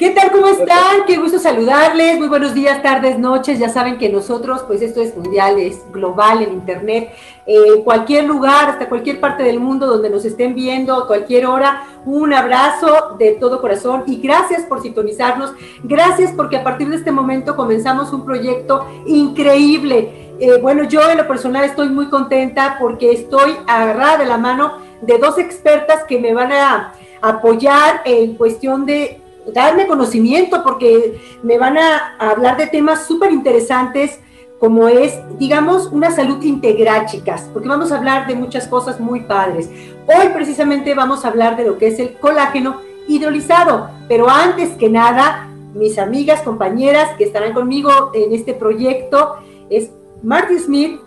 ¿Qué tal? ¿Cómo están? Qué gusto saludarles. Muy buenos días, tardes, noches. Ya saben que nosotros, pues esto es mundial, es global en Internet. Eh, cualquier lugar, hasta cualquier parte del mundo donde nos estén viendo, a cualquier hora, un abrazo de todo corazón y gracias por sintonizarnos. Gracias porque a partir de este momento comenzamos un proyecto increíble. Eh, bueno, yo en lo personal estoy muy contenta porque estoy agarrada de la mano de dos expertas que me van a apoyar en cuestión de darme conocimiento porque me van a hablar de temas súper interesantes como es, digamos, una salud integral, chicas, porque vamos a hablar de muchas cosas muy padres. Hoy precisamente vamos a hablar de lo que es el colágeno hidrolizado, pero antes que nada, mis amigas, compañeras que estarán conmigo en este proyecto es Marty Smith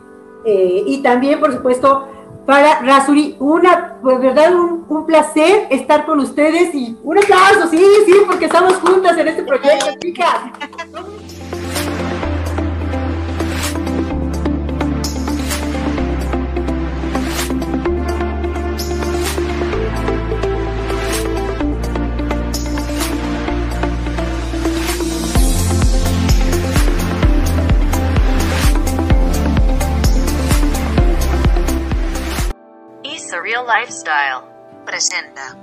eh, y también, por supuesto, para Rasuri, una, pues verdad, un, placer estar con ustedes y un aplauso, sí, sí, porque estamos juntas en este proyecto, chicas. Real Lifestyle presenta.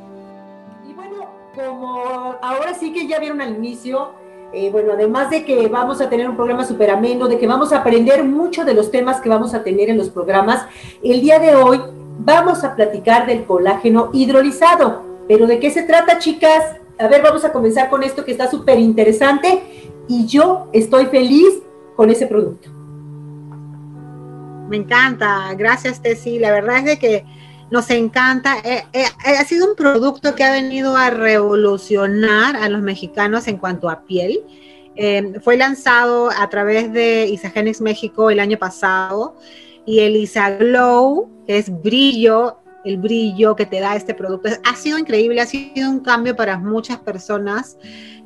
Y bueno, como ahora sí que ya vieron al inicio, eh, bueno, además de que vamos a tener un programa súper ameno, de que vamos a aprender mucho de los temas que vamos a tener en los programas, el día de hoy vamos a platicar del colágeno hidrolizado. ¿Pero de qué se trata, chicas? A ver, vamos a comenzar con esto que está súper interesante y yo estoy feliz con ese producto. Me encanta, gracias Tessy. La verdad es de que nos encanta. Eh, eh, eh, ha sido un producto que ha venido a revolucionar a los mexicanos en cuanto a piel. fue lanzado a través de Isagenix México el año pasado y el Isaglow, es brillo, el brillo que te da este producto, ha sido increíble, ha sido un cambio para muchas personas.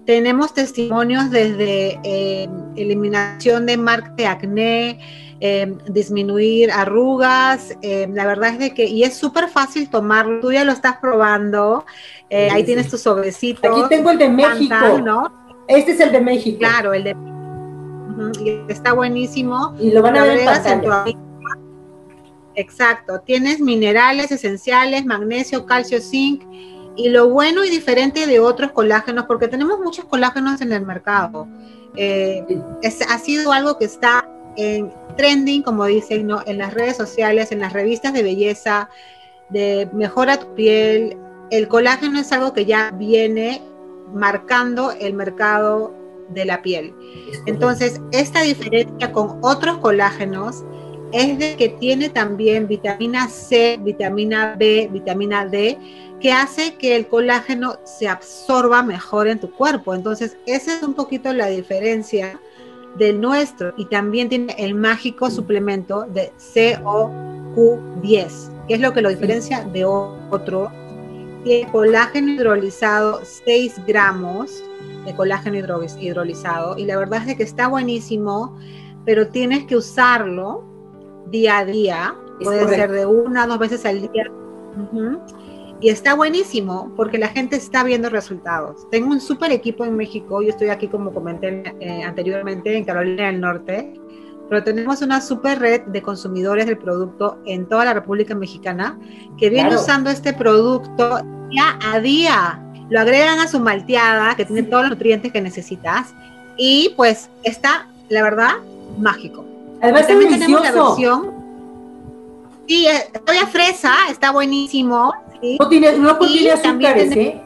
Tenemos testimonios desde eliminación de marca de acné, Em, disminuir arrugas. Em, la verdad es de que, y es súper fácil tomarlo, tú ya lo estás probando, eh, ahí tienes tu sobrecito. Aquí tengo el de México. ¿no? Este es el de México. Claro, el de está buenísimo. Y lo van a ver en Exacto, tienes minerales esenciales, magnesio, calcio, zinc, y lo bueno y diferente de otros colágenos, porque tenemos muchos colágenos en el mercado. Eh, ha sido algo que está en trending, como dicen, ¿no? en las redes sociales, en las revistas de belleza, de mejora tu piel. El colágeno es algo que ya viene marcando el mercado de la piel. Entonces, esta diferencia con otros colágenos es de que tiene también vitamina C, vitamina B, vitamina D, que hace que el colágeno se absorba mejor en tu cuerpo. Entonces, esa es un poquito la diferencia del nuestro y también tiene el mágico suplemento de COQ10, que es lo que lo diferencia de otro. Tiene colágeno hidrolizado, 6 gramos de colágeno hidrolizado y la verdad es que está buenísimo, pero tienes que usarlo día a día, puede ser de una, dos veces al día. Y está buenísimo porque la gente está viendo resultados. Tengo un súper equipo en México, yo estoy aquí como comenté eh, anteriormente en Carolina del Norte, pero tenemos una súper red de consumidores del producto en toda la República Mexicana que viene usando este producto día a día. Lo agregan a su malteada, que tiene todos los nutrientes que necesitas, y pues está, la verdad, mágico. Además, también tenemos la versión. Sí, eh, todavía fresa, está buenísimo. No tiene, no tiene azúcares, ¿eh?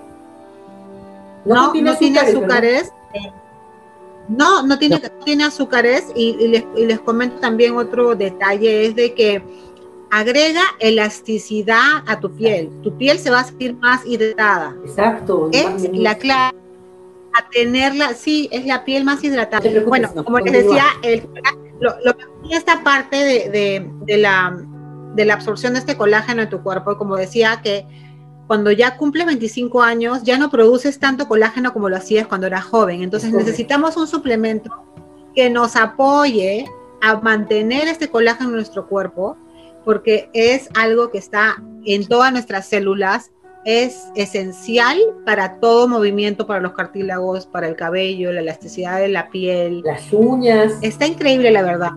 No, no, tiene azúcares. No, no tiene, tiene azúcares y, les, y, les, comento también otro detalle, es de que agrega elasticidad a tu piel. Tu piel se va a sentir más hidratada. Exacto. Es la clave a tenerla, sí, es la piel más hidratada. bueno, como les decía, el, lo, lo, esta parte de, de, de la de la absorción de este colágeno en tu cuerpo. Como decía, que cuando ya cumples 25 años, ya no produces tanto colágeno como lo hacías cuando eras joven. Entonces necesitamos un suplemento que nos apoye a mantener este colágeno en nuestro cuerpo, porque es algo que está en todas nuestras células, es esencial para todo movimiento, para los cartílagos, para el cabello, la elasticidad de la piel. Las uñas. Está increíble, la verdad.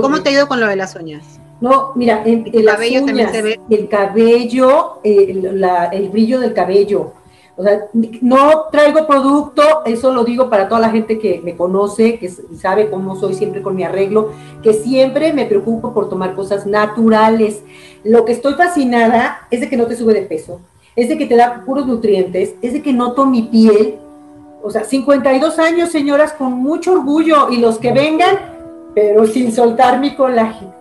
¿cómo te ha ido con lo de las uñas? No, mira, el, El cabello también se ve. el cabello, el, la- el brillo del cabello. O sea, no traigo producto, eso lo digo para toda la gente que me conoce, que sabe cómo soy siempre con mi arreglo, que siempre me preocupo por tomar cosas naturales. Lo que estoy fascinada es de que no te sube de peso, es de que te da puros nutrientes, es de que noto mi piel. O sea, 52 años, señoras, con mucho orgullo, y los que vengan, pero sin soltar mi colágeno.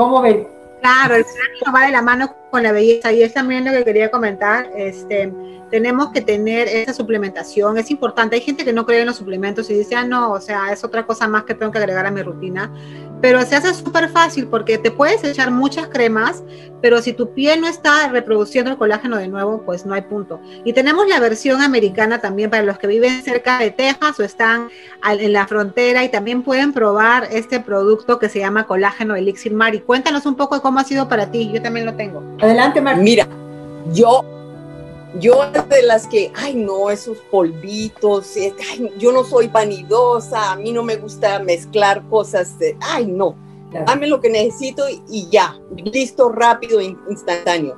¿Cómo ven? Claro, el colágeno va de la mano con la belleza y es también lo que quería comentar. Este, tenemos que tener esa suplementación, es importante. Hay gente que no cree en los suplementos y dice, ah, no, o sea, es otra cosa más que tengo que agregar a mi rutina. Pero se hace súper fácil porque te puedes echar muchas cremas, pero si tu piel no está reproduciendo el colágeno de nuevo, pues no hay punto. Y tenemos la versión americana también para los que viven cerca de Texas o están en la frontera y también pueden probar este producto que se llama colágeno Elixir Mari. Cuéntanos un poco de cómo ha sido para ti, yo también lo tengo. Adelante, Marta. Mira, yo, yo de las que, ay no, esos polvitos, eh, ay, yo no soy vanidosa, a mí no me gusta mezclar cosas, de- ay no, Claro. dame lo que necesito y, ya, listo, rápido, in- instantáneo.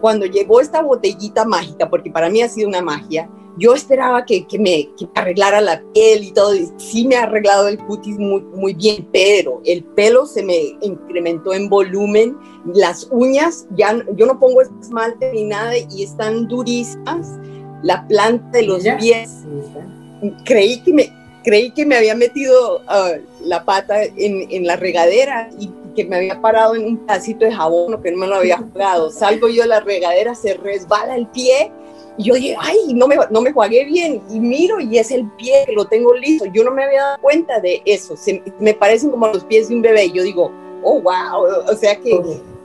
Cuando llegó esta botellita mágica, porque para mí ha sido una magia, yo esperaba que, que me, que me arreglara la piel y todo, y sí me ha arreglado el cutis muy, muy bien, pero el pelo se me incrementó en volumen, las uñas, ya yo no pongo esmalte ni nada y están durísimas, la planta de los Mira. pies creí que me creí que me había metido ah, la pata en, en la regadera y que me había parado en un pedacito de jabón o que no me lo había jugado. Salgo yo de la regadera, se resbala el pie y yo dije, ay, no me, no me jugué bien. Y miro y es el pie que lo tengo listo. Yo no me había dado cuenta de eso. Se- me parecen como los pies de un bebé. Y yo digo, oh, wow. O sea que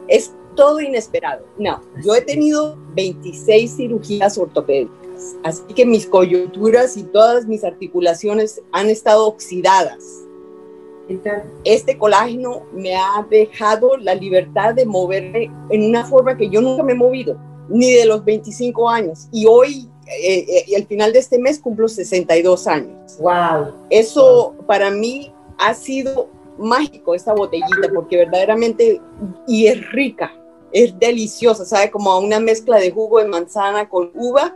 es todo inesperado. No, yo he tenido 26 cirugías ortopédicas, así que mis coyunturas y todas mis articulaciones han estado oxidadas. Este colágeno me ha dejado la libertad de moverme en una forma que yo nunca me he movido, ni de los 25 años. Y hoy, eh, eh, al final de este mes, cumplo 62 años. Wow. Eso para mí ha sido mágico, esta botellita, porque verdaderamente, y es rica, es deliciosa, sabe como a una mezcla de jugo de manzana con uva,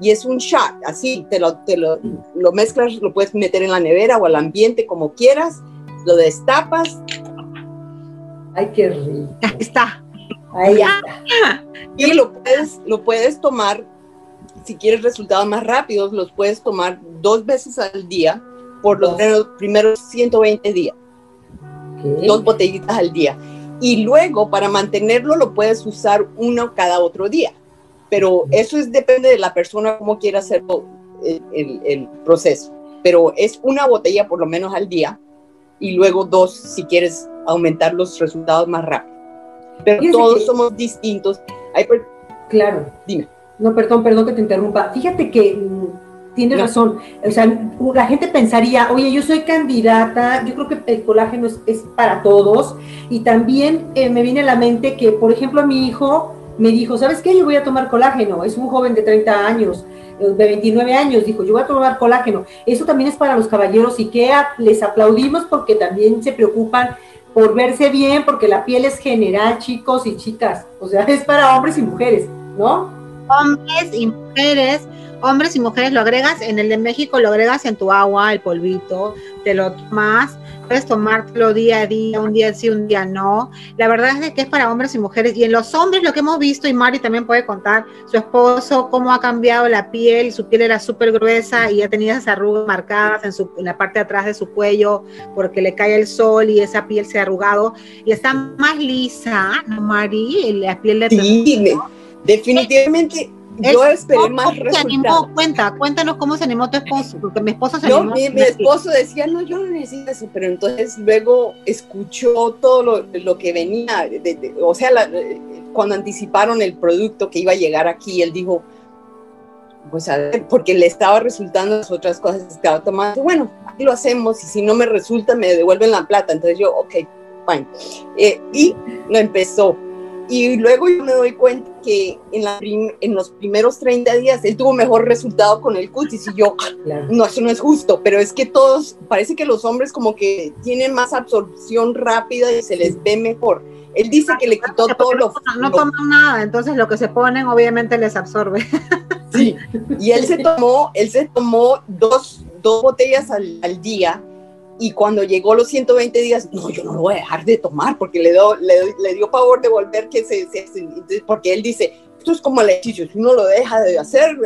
y es un shot, así, te lo, te lo, lo mezclas, lo puedes meter en la nevera o al ambiente como quieras, lo destapas Ay, qué rico. Ahí está. Ahí está. y lo puedes, lo puedes tomar, si quieres resultados más rápidos, los puedes tomar dos veces al día por los primeros- primeros 120 días. Dos botellitas al día. Y luego para mantenerlo lo puedes usar uno cada otro día. Pero eso es depende de la persona cómo quiera hacerlo el, el- el proceso. Pero es una botella por lo menos al día y luego dos si quieres aumentar los resultados más rápido. Pero Fíjese todos que- somos distintos. Hay per- Claro. Dime. No, perdón, perdón que te interrumpa. Fíjate que mm, tienes No. razón. O sea, la gente pensaría, oye, yo soy candidata, yo creo que el colágeno es, es para todos. Y también eh, me viene a la mente que, por ejemplo, mi hijo me dijo, ¿sabes qué? Yo voy a tomar colágeno. Es un joven de 30 años, eh, de 29 años. Dijo, yo voy a tomar colágeno. Eso también es para los caballeros y que les aplaudimos porque también se preocupan por verse bien, porque la piel es general, chicos y chicas. O sea, es para hombres y mujeres, ¿no? Hombres y mujeres, hombres y mujeres lo agregas, en el de México lo agregas en tu agua, el polvito, te lo tomas, puedes tomártelo día a día, un día sí, un día no. La verdad es de que es para hombres y mujeres. Y en los hombres lo que hemos visto, y Mari también puede contar, su esposo, cómo ha cambiado la piel, su piel era súper gruesa y ya tenía esas arrugas marcadas en, su, en la parte de atrás de su cuello porque le cae el sol y esa piel se ha arrugado y está más lisa, ¿no, Mari? La piel de Sí, me- definitivamente yo esperé más se resultados. animó, cuenta, cuéntanos cómo se animó tu esposo, porque mi esposo se No, animó. mi, mi esposo decía, no, yo no necesito eso, pero entonces luego escuchó todo lo, lo que venía, de- de- o sea, la- cuando anticiparon el producto que iba a llegar aquí, él dijo, pues a ver, porque le estaba resultando las otras cosas que estaba tomando, bueno, aquí lo hacemos y si no me resulta me devuelven la plata, entonces yo, ok, fine. Eh, y lo empezó. Y luego yo me doy cuenta que en, la en los primeros 30 días él tuvo mejor resultado con el cutis y yo, no, eso no es justo, pero es que todos, parece que los hombres como que tienen más absorción rápida y se les ve mejor. Él dice que le quitó todo lo... No, toman nada, entonces lo que se ponen obviamente les absorbe. Sí, y él se tomó, él se tomó dos, dos botellas al, al día y cuando llegó los 120 días, no, yo no lo voy a dejar de tomar porque le, do, le, le dio pavor de volver que se, se, porque él dice, esto es como el ejercicio, si uno lo deja de hacer,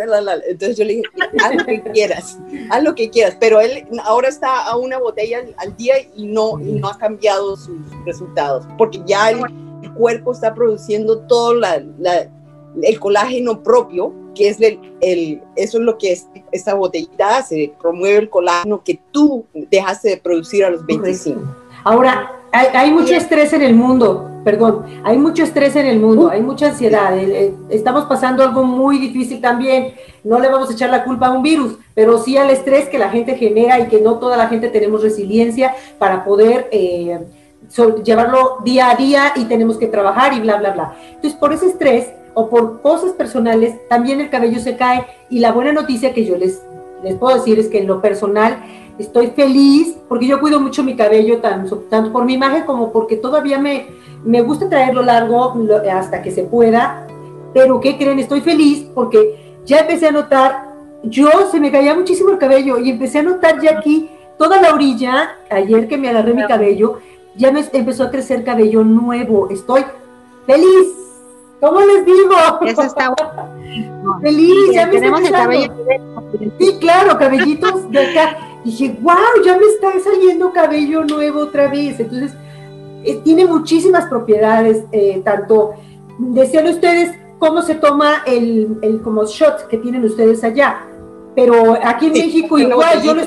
entonces yo le dije, haz lo que quieras, haz lo que quieras, pero él ahora está a una botella al día y no, y no ha cambiado sus resultados, porque ya el, el cuerpo está produciendo todo la, la, el colágeno propio que es el, el, eso es lo que es, esta botellita hace, promueve el colágeno que tú dejaste de producir a los 25. Ahora, hay, hay, mucho estrés en el mundo, perdón, hay mucho estrés en el mundo, hay mucha ansiedad, estamos pasando algo muy difícil también, no le vamos a echar la culpa a un virus, pero sí al estrés que la gente genera y que no toda la gente tenemos resiliencia para poder... Eh, llevarlo día a día y tenemos que trabajar y bla, bla, bla. Entonces, por ese estrés, o por cosas personales, también el cabello se cae. Y la buena noticia que yo les, les puedo decir es que en lo personal estoy feliz porque yo cuido mucho mi cabello, tanto, tanto por mi imagen como porque todavía me, me gusta traerlo largo hasta que se pueda. Pero ¿qué creen? Estoy feliz porque ya empecé a notar, yo se me caía muchísimo el cabello y empecé a notar ya aquí toda la orilla, ayer que me agarré mi cabello, ya me empezó a crecer cabello nuevo. Estoy feliz ¿Cómo les digo? Eso está Feliz, ya me tenemos el cabello. Sí, claro, cabellitos de acá. dije, wow, ya me está saliendo cabello nuevo otra vez. Entonces, eh, tiene muchísimas propiedades, eh, tanto, decían ustedes cómo se toma el, el como shot que tienen ustedes allá. Pero aquí en México igual, yo lo,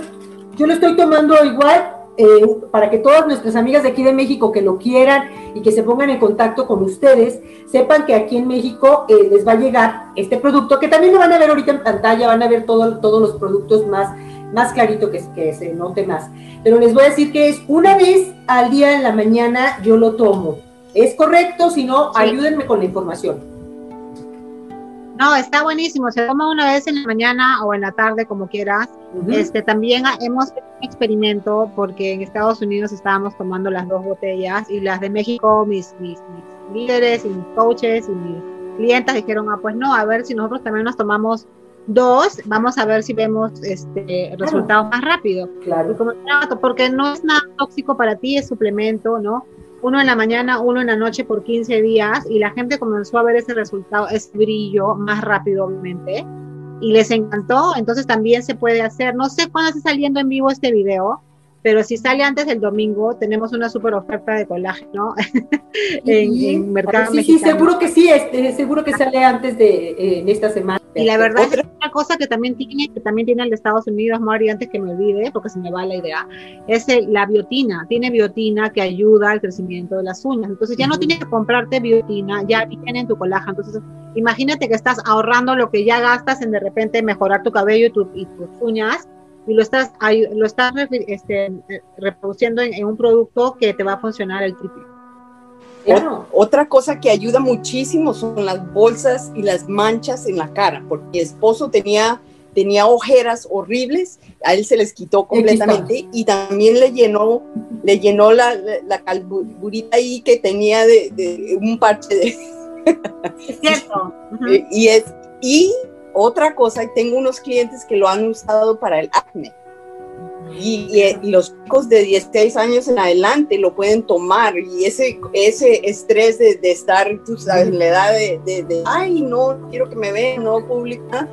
yo lo estoy tomando igual eh, para que todas nuestras amigas de aquí de México que lo quieran y que se pongan en contacto con ustedes, sepan que aquí en México eh, les va a llegar este producto, que también lo van a ver ahorita en pantalla, van a ver todo, todos los productos más, más clarito que, que se note más. Pero les voy a decir que es una vez al día en la mañana yo lo tomo. ¿Es correcto? Si no, ayúdenme con la información. No, está buenísimo. Se toma una vez en la mañana o en la tarde, como quieras. Este, también hemos hecho un experimento porque en Estados Unidos estábamos tomando las dos botellas y las de México, mis, mis, líderes y mis coaches y mis clientes dijeron, ah, pues no, a ver si nosotros también nos tomamos dos, vamos a ver si vemos este resultados más rápido. Claro. Porque no es nada tóxico para ti, es suplemento, ¿no? uno en la mañana, uno en la noche por 15 días y la gente comenzó a ver ese resultado, ese brillo más rápido, obviamente, y les encantó. Entonces también se puede hacer. No sé cuándo está saliendo en vivo este video, pero si sale antes del domingo, tenemos una super oferta de colágeno en, en, mercado sí, Sí, seguro que sí, este, seguro que sale antes de eh, esta semana. Y la verdad es que una cosa que también tiene, que también tiene el de Estados Unidos, Mari, antes que me olvide, porque se me va la idea, es la biotina. Tiene biotina que ayuda al crecimiento de las uñas. Entonces ya no tienes que comprarte biotina, ya viene en tu colágeno. Entonces imagínate que estás ahorrando lo que ya gastas en de repente mejorar tu cabello y, y tus uñas y lo estás, lo estás este, reproduciendo en, un producto que te va a funcionar el triple. Otra cosa que ayuda muchísimo son las bolsas y las manchas en la cara, porque mi esposo tenía, tenía ojeras horribles, a él se les quitó completamente y también le llenó, le llenó la, la, calburita ahí que tenía de, un parche de... Es cierto. y, es, y otra cosa, tengo unos clientes que lo han usado para el acné. Y, los chicos de 16 años en adelante lo pueden tomar y ese, ese estrés de, estar, tú sabes, en la edad de, ay, no, quiero que me vean, no publica,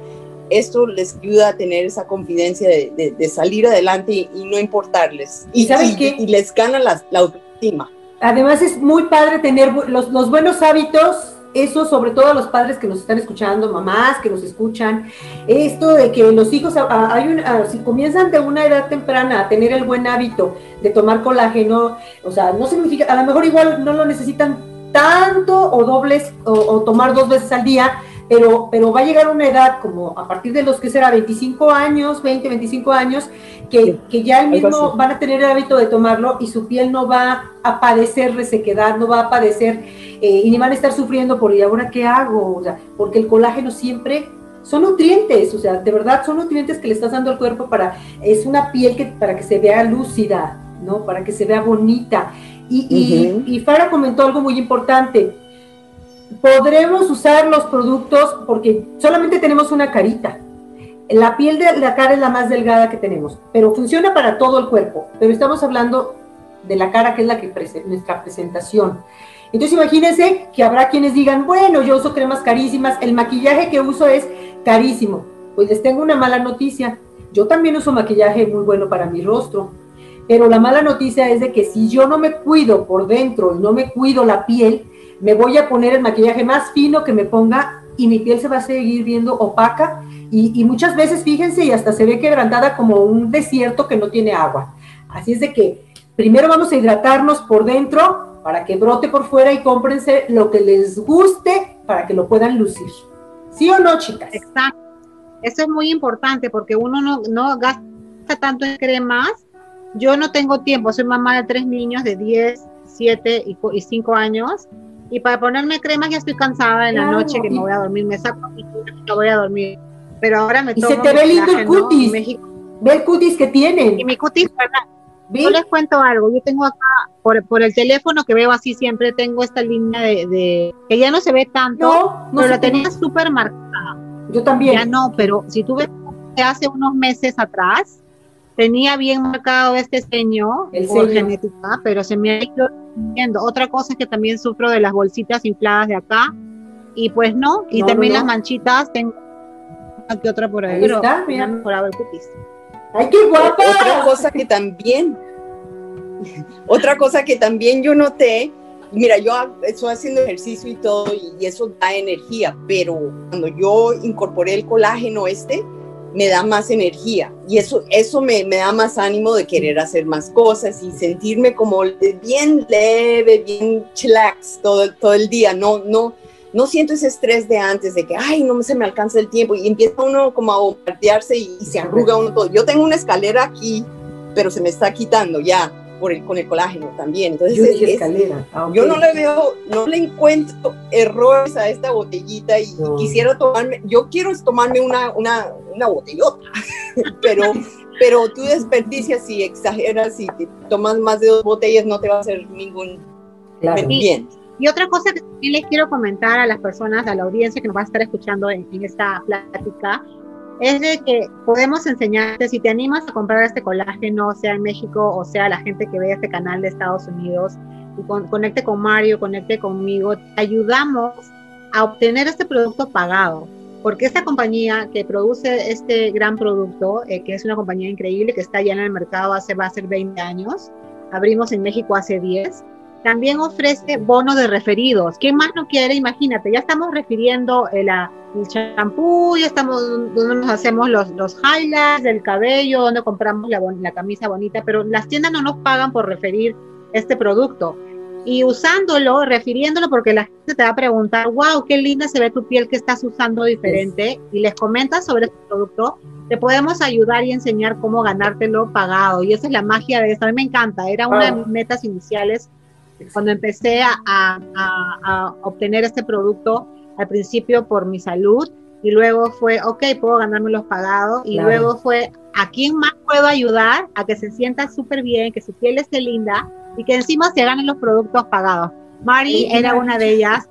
esto les ayuda a tener esa confidencia de, salir adelante y, no importarles. Y, qué? y les gana la, la, autoestima. Además es muy padre tener los, los buenos hábitos eso sobre todo a los padres que nos están escuchando, mamás que nos escuchan, esto de que los hijos, hay un, si comienzan de una edad temprana a tener el buen hábito de tomar colágeno, o sea, no significa, a lo mejor igual no lo necesitan tanto o dobles o, tomar dos veces al día, pero, pero va a llegar una edad como a partir de los que será 25 años, 20, 25 años, que, que ya el mismo van a tener el hábito de tomarlo y su piel no va a padecer resequedad, no va a padecer eh, y ni van a estar sufriendo por, ¿y ahora qué hago? O sea, porque el colágeno siempre son nutrientes, o sea, de verdad son nutrientes que le estás dando al cuerpo para, es una piel que para que se vea lúcida, ¿no? Para que se vea bonita. Y, y, Farah comentó algo muy importante. Podremos usar los productos porque solamente tenemos una carita. La piel de la cara es la más delgada que tenemos, pero funciona para todo el cuerpo. Pero estamos hablando de la cara que es la que presenta nuestra presentación. Entonces imagínense que habrá quienes digan, bueno, yo uso cremas carísimas, el maquillaje que uso es carísimo. Pues les tengo una mala noticia. Yo también uso maquillaje muy bueno para mi rostro, pero la mala noticia es de que si yo no me cuido por dentro y no me cuido la piel, me voy a poner el maquillaje más fino que me ponga y mi piel se va a seguir viendo opaca y, y muchas veces, fíjense, y hasta se ve quebrantada como un desierto que no tiene agua. Así es de que primero vamos a hidratarnos por dentro para que brote por fuera y cómprense lo que les guste para que lo puedan lucir. ¿Sí o no, chicas? Exacto. Eso es muy importante porque uno no, no gasta tanto en cremas. Yo no tengo tiempo, soy mamá de tres niños de 10, 7 y, 5 años. Y para ponerme cremas ya estoy cansada en la noche que me voy a dormir, me saco mi y voy a dormir. Pero ahora me tomo Y se te ve lindo el cutis. Ve el cutis que tienen. Y mi cutis, ¿verdad? Yo les cuento algo, yo tengo acá, por, por, el teléfono que veo así siempre, tengo esta línea de, que ya no se ve tanto, pero la tenía súper marcada. Yo también. Ya no, pero si tú ves hace unos meses atrás, tenía bien marcado este ceño el por genética, pero se me ha ido viendo. Otra cosa es que también sufro de las bolsitas infladas de acá, y pues no, y también las manchitas, tengo aquí otra por ahí, ahí está, mira. mejorado el cutis. ¡Ay, qué guapa! Otra cosa que también, otra cosa que también yo noté, mira, yo estoy haciendo ejercicio y todo, y eso da energía, pero cuando yo incorporé el colágeno este, me da más energía. Y eso, eso me, me, da más ánimo de querer hacer más cosas y sentirme como bien leve, bien chillax todo, todo el día, no, no, no siento ese estrés de antes, de que, ay, no se me alcanza el tiempo, y empieza uno como a bombardearse y, se arruga uno todo. Yo tengo una escalera aquí, pero se me está quitando ya por el, con el colágeno también. Entonces, yo, escalera. Ah, yo no le veo, no le encuentro errores a esta botellita y, quisiera tomarme, yo quiero tomarme una, una, una botellota, pero, pero tú desperdicias y exageras y te tomas más de dos botellas, no te va a hacer ningún bien. Y otra cosa que también les quiero comentar a las personas, a la audiencia que nos va a estar escuchando en, esta plática, es de que podemos enseñarte, si te animas a comprar este colágeno, sea en México o sea la gente que ve este canal de Estados Unidos, y conecte con Mario, conecte conmigo, te ayudamos a obtener este producto pagado. Porque esta compañía que produce este gran producto, eh, que es una compañía increíble, que está ya en el mercado hace, va a ser 20 años, abrimos en México hace 10, también ofrece bono de referidos. ¿Quién más no quiere? Imagínate, ya estamos refiriendo el, champú, ya estamos donde nos hacemos los, los highlights del cabello, donde compramos la, la camisa bonita, pero las tiendas no nos pagan por referir este producto. Y usándolo, refiriéndolo, porque la gente te va a preguntar, wow, qué linda se ve tu piel que estás usando diferente, y les comentas sobre este producto, te podemos ayudar y enseñar cómo ganártelo pagado. Y esa es la magia de esto. A mí me encanta. Era una de mis metas iniciales cuando empecé a, obtener este producto, al principio por mi salud, y luego fue, ok, puedo ganarme los pagados, y luego fue, ¿a quién más puedo ayudar a que se sienta súper bien, que su piel esté linda y que encima se ganen los productos pagados? Mari era una de ellas,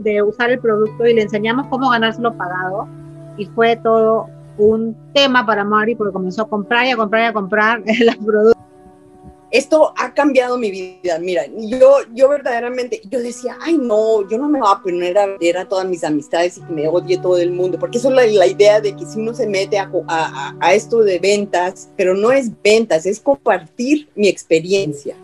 de usar el producto y le enseñamos cómo ganárselo pagado, y fue todo un tema para Mari porque comenzó a comprar y a comprar y a comprar los productos esto ha cambiado mi vida. Mira, yo, yo verdaderamente, yo decía, ay no, yo no me voy a poner a ver a todas mis amistades y que me odie todo el mundo, porque eso es la, idea de que si uno se mete a, a, esto de ventas, pero no es ventas, es compartir mi experiencia.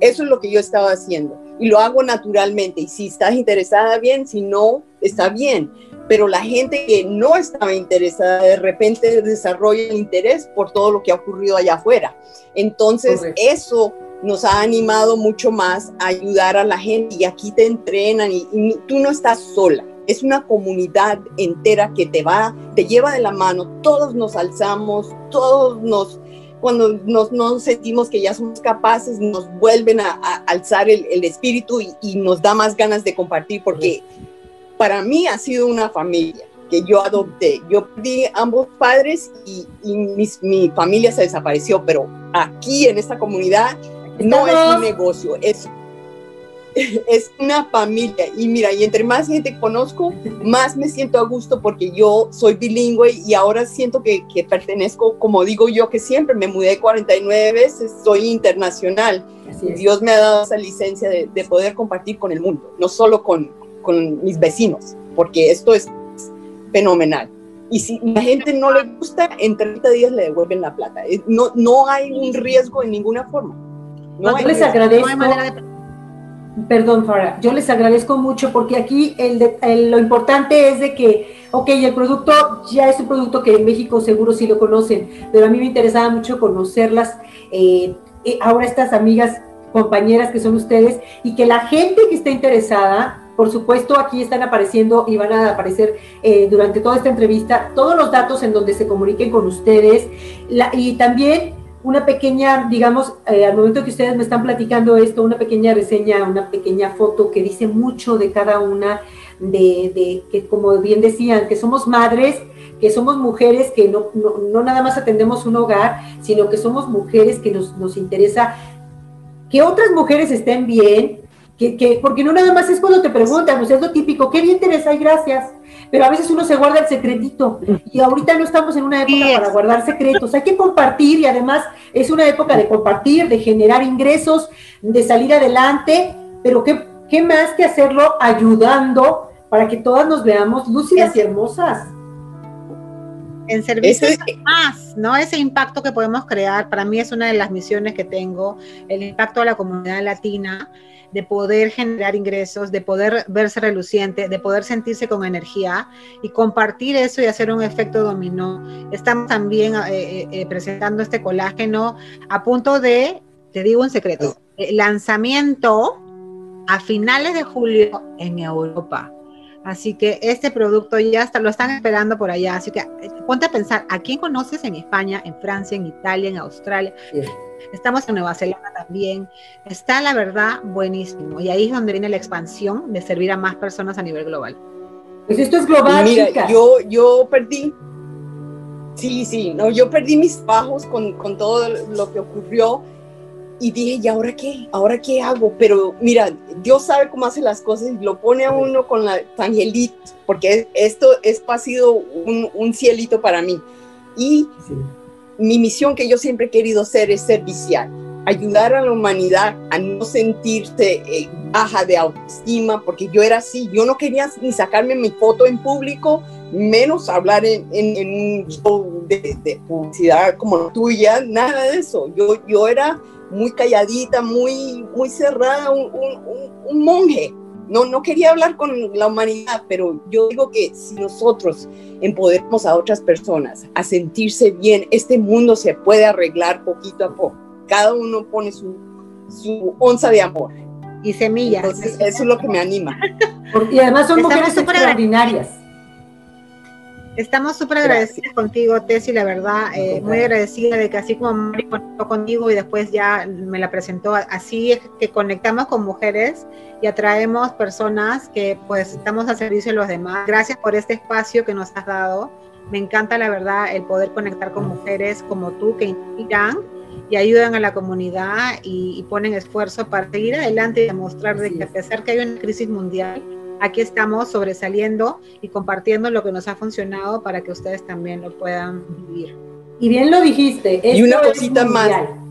Eso es lo que yo estaba haciendo y lo hago naturalmente. Y si estás interesada, bien, si no, está bien pero la gente que no estaba interesada de repente desarrolla el interés por todo lo que ha ocurrido allá afuera. Entonces, eso nos ha animado mucho más a ayudar a la gente y aquí te entrenan y, tú no estás sola. es una comunidad entera que te va, te lleva de la mano, todos nos alzamos, todos nos, cuando nos, sentimos que ya somos capaces, nos vuelven a, alzar el, espíritu y, nos da más ganas de compartir, porque para mí ha sido una familia que yo adopté. Yo perdí ambos padres y, mi familia se desapareció, pero aquí en esta comunidad no es un negocio, es es una familia y mira, y entre más gente conozco, más me siento a gusto porque yo soy bilingüe y ahora siento que, que pertenezco, como digo yo, que siempre me mudé 49 veces, soy internacional. Dios me ha dado esa licencia de, de, poder compartir con el mundo, no solo con, con mis vecinos, porque esto es fenomenal. Y si la gente no le gusta, en 30 días le devuelven la plata. No, no hay un riesgo en ninguna forma. No, les agradezco. Perdón, Farah, yo les agradezco mucho porque aquí el, lo importante es de que, ok, el producto ya es un producto que en México seguro sí lo conocen, pero a mí me interesaba mucho conocerlas, eh, eh, ahora estas amigas, compañeras que son ustedes, y que la gente que está interesada, por supuesto, aquí están apareciendo y van a aparecer eh, durante toda esta entrevista todos los datos en donde se comuniquen con ustedes, y también una pequeña, digamos, eh, al momento que ustedes me están platicando esto, una pequeña reseña, una pequeña foto que dice mucho de cada una, de, que como bien decían, que somos madres, que somos mujeres que no, no, nada más atendemos un hogar, sino que somos mujeres que nos, nos interesa que otras mujeres estén bien, que, que, porque no nada más es cuando te preguntan, o sea, es lo típico, qué bien Teresa, y gracias pero a veces uno se guarda el secretito y ahorita no estamos en una época para guardar secretos, hay que compartir y además es una época de compartir, de generar ingresos, de salir adelante, pero qué, qué más que hacerlo ayudando para que todas nos veamos lúcidas y hermosas. En servicio más, ¿no? Ese impacto que podemos crear, para mí es una de las misiones que tengo, el impacto a la comunidad latina de poder generar ingresos, de poder verse reluciente, de poder sentirse con energía y compartir eso y hacer un efecto dominó. Estamos también eh, eh, eh, presentando este colágeno a punto de, te digo un secreto, lanzamiento a finales de julio en Europa. Así que este producto ya está, lo están esperando por allá. Así que ponte a pensar, ¿a quién conoces en España, en Francia, en Italia, en Australia? Estamos en Nueva Zelanda también. Está, la verdad, buenísimo. Y ahí es donde viene la expansión de servir a más personas a nivel global. Pues esto es global, Mira, Yo, yo perdí, sí, sí, no, yo perdí mis bajos con, con todo lo que ocurrió y dije, ¿y ahora qué? ¿Ahora qué hago? Pero mira, Dios sabe cómo hace las cosas y lo pone a uno con la angelito, porque esto es, ha sido un, un cielito para mí. Y mi misión que yo siempre he querido ser es servicial, ayudar a la humanidad a no sentirse eh, baja de autoestima, porque yo era así, yo no quería ni sacarme mi foto en público, menos hablar en, un show de, publicidad como tuya, nada de eso. Yo, yo era muy calladita, muy, muy cerrada, un, un monje no, no quería hablar con la humanidad, pero yo digo que si nosotros empoderamos a otras personas a sentirse bien, este mundo se puede arreglar poquito a poco. Cada uno pone su, su onza de amor. Y semillas. Entonces, eso es lo que me anima. y además son mujeres extraordinarias. Estamos súper agradecidos contigo, Tessy, la verdad, eh, muy agradecida de que así como Mari conectó contigo y después ya me la presentó, así es que conectamos con mujeres y atraemos personas que pues estamos a servicio de los demás. Gracias por este espacio que nos has dado. Me encanta la verdad el poder conectar con mujeres como tú que inspiran y ayudan a la comunidad y, y ponen esfuerzo para seguir adelante y demostrar de que a pesar que hay una crisis mundial, aquí estamos sobresaliendo y compartiendo lo que nos ha funcionado para que ustedes también lo puedan vivir. Y bien lo dijiste. Y una cosita más.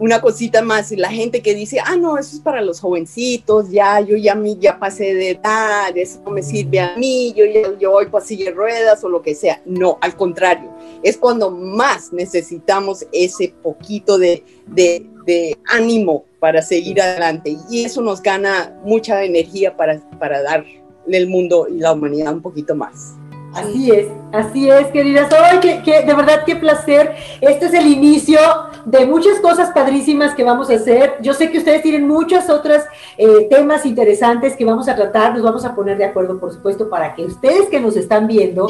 Una cosita más, la gente que dice, ah, no, eso es para los jovencitos, ya, yo ya, ya pasé de edad, eso no me sirve a mí, yo, ya, yo voy para de ruedas o lo que sea. No, al contrario, es cuando más necesitamos ese poquito de, de, de ánimo para seguir adelante. Y eso nos gana mucha energía para, para darle el mundo y la humanidad un poquito más. Así es, así es, queridas. Ay, que, que, de verdad, qué placer. Este es el inicio de muchas cosas padrísimas que vamos a hacer. Yo sé que ustedes tienen muchos otros eh, temas interesantes que vamos a tratar. Nos vamos a poner de acuerdo, por supuesto, para que ustedes que nos están viendo,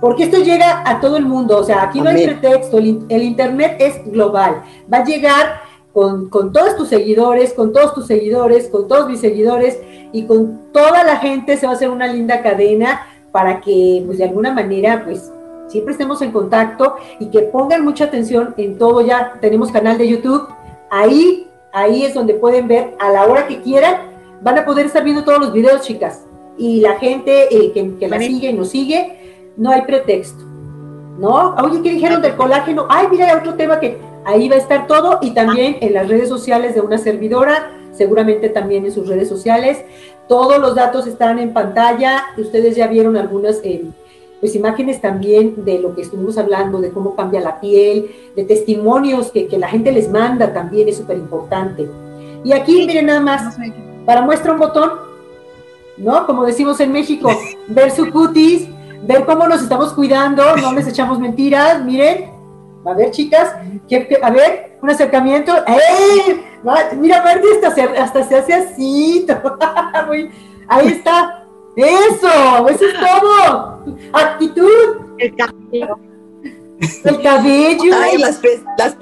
porque esto llega a todo el mundo. O sea, aquí no hay pretexto. El, el Internet es global. Va a llegar con, con, todos tus seguidores, con todos tus seguidores, con todos mis seguidores y con toda la gente se va a hacer una linda cadena para que, pues de alguna manera, pues siempre estemos en contacto y que pongan mucha atención en todo. Ya tenemos canal de YouTube, ahí, ahí es donde pueden ver a la hora que quieran, van a poder estar viendo todos los videos, chicas. Y la gente eh, que, que la sigue y nos sigue, no hay pretexto. ¿No? Oye, ¿qué dijeron del colágeno? Ay, mira, otro tema que ahí va a estar todo y también en las redes sociales de una servidora, seguramente también en sus redes sociales. Todos los datos están en pantalla. Ustedes ya vieron algunas eh, pues, imágenes también de lo que estuvimos hablando, de cómo cambia la piel, de testimonios que, que la gente les manda también es súper importante. Y aquí, miren nada más, para muestra un botón, ¿no? Como decimos en México, ver su cutis, ver cómo nos estamos cuidando, no les echamos mentiras, miren. A ver, chicas, a ver, un acercamiento. ¡Eh! Mira, Marty hasta, hasta se hace así. Ahí está. Eso, eso es todo. Actitud. El cabello. El cabello. Ay, las, las,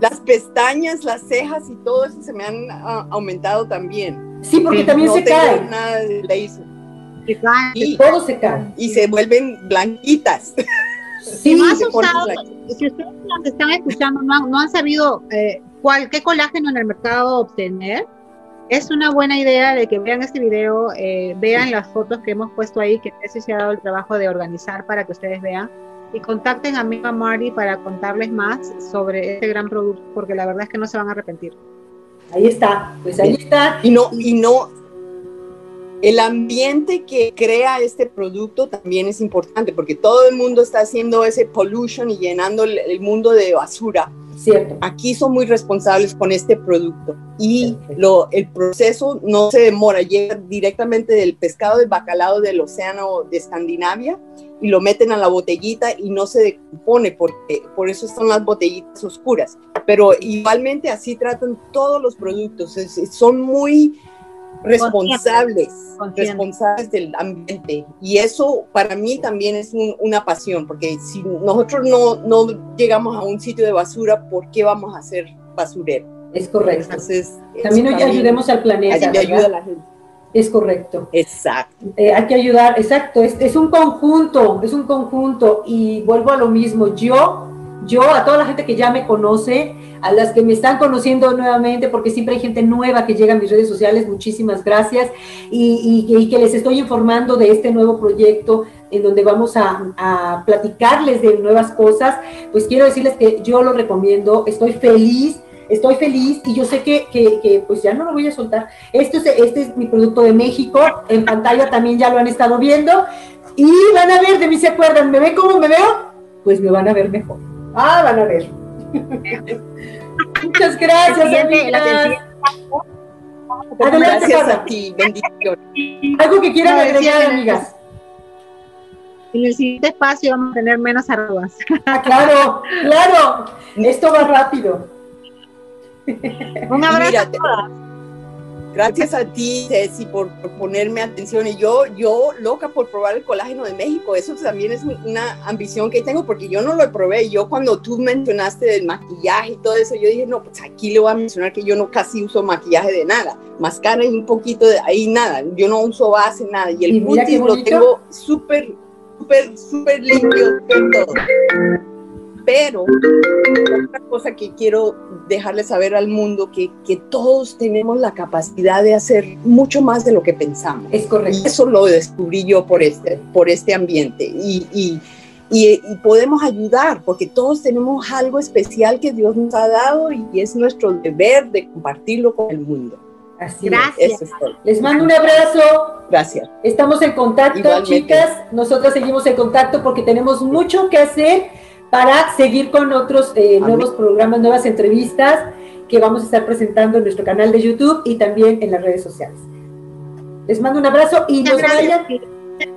las, pestañas, las cejas y todo eso se me han uh, aumentado también. Sí, porque también no se cae. nada de laser. Se cae. Y, todo se cae. Y se vuelven blanquitas. Sí, no has usado, si ustedes nos están escuchando no, no han sabido eh, cuál, qué colágeno en el mercado obtener, es una buena idea de que vean este video, eh, vean las fotos que hemos puesto ahí, que se ha dado el trabajo de organizar para que ustedes vean y contacten a mi Marty para contarles más sobre este gran producto, porque la verdad es que no se van a arrepentir. Ahí está, pues ahí está. Y no, y no, el ambiente que crea este producto también es importante porque todo el mundo está haciendo ese pollution y llenando el, mundo de basura. Cierto. Aquí son muy responsables con este producto y lo, el proceso no se demora, llega directamente del pescado del bacalao del océano de Escandinavia y lo meten a la botellita y no se decompone porque por eso son las botellitas oscuras. Pero igualmente así tratan todos los productos, es, son muy responsables, responsables del ambiente. Y eso para mí también es un, una pasión, porque si nosotros no, no llegamos a un sitio de basura, ¿por qué vamos a hacer basurero? Es correcto. Entonces, también hoy ayudemos al planeta. ayuda a la gente. Es correcto. Exacto. Eh, hay que ayudar, exacto. Es, es un conjunto, es un conjunto. Y vuelvo a lo mismo. Yo yo, a toda la gente que ya me conoce, a las que me están conociendo nuevamente, porque siempre hay gente nueva que llega a mis redes sociales, muchísimas gracias, y, y, y que les estoy informando de este nuevo proyecto en donde vamos a, a, platicarles de nuevas cosas, pues quiero decirles que yo lo recomiendo, estoy feliz. Estoy feliz y yo sé que, que, que pues ya no lo voy a soltar. Este es, este es mi producto de México. En pantalla también ya lo han estado viendo. Y van a ver, de mí se acuerdan, ¿me ven cómo me veo? Pues me van a ver mejor. Ah, van a ver. Muchas gracias. amigas. Gracias Adelante, Carla. a ti, bendiciones. Algo que quieran No, agregar, amigas. En el siguiente espacio vamos a tener menos arrugas. Ah, claro, claro. Esto va rápido. Un abrazo a todas. Gracias a ti, Ceci, por, por ponerme atención. Y yo, yo, loca por probar el colágeno de México. Eso también es una ambición que tengo porque yo no lo probé. Yo cuando tú mencionaste del maquillaje y todo eso, yo dije, no, pues aquí le voy a mencionar que yo no casi uso maquillaje de nada. Máscara y un poquito de ahí nada. Yo no uso base, nada. Y el cutis lo tengo súper, súper, súper limpio, todo. Pero otra cosa que quiero dejarle saber al mundo, que, que todos tenemos la capacidad de hacer mucho más de lo que pensamos. Es correcto. Eso lo descubrí yo por este, por este ambiente. Y, y, y, y podemos ayudar, porque todos tenemos algo especial que Dios nos ha dado y es nuestro deber de compartirlo con el mundo. Así es. Gracias. Es. Les mando un abrazo. Gracias. Estamos en contacto, Igualmente. chicas. Nosotras seguimos en contacto porque tenemos mucho que hacer para seguir con otros eh, nuevos programas, nuevas entrevistas que vamos a estar presentando en nuestro canal de YouTube y también en las redes sociales. Les mando un abrazo y nos gracias. vayan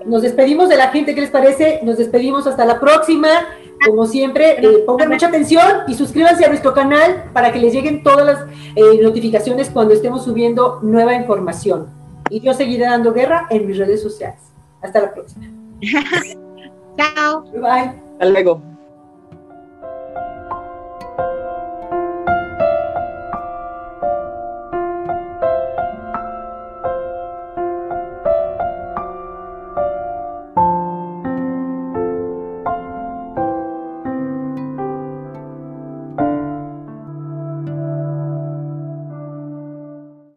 nos despedimos de la gente, ¿qué les parece? Nos despedimos hasta la próxima. Como siempre, eh, pongan mucha atención y suscríbanse a nuestro canal para que les lleguen todas las eh, notificaciones cuando estemos subiendo nueva información. Y yo seguiré dando guerra en mis redes sociales. Hasta la próxima. Chao. Bye. Hasta luego.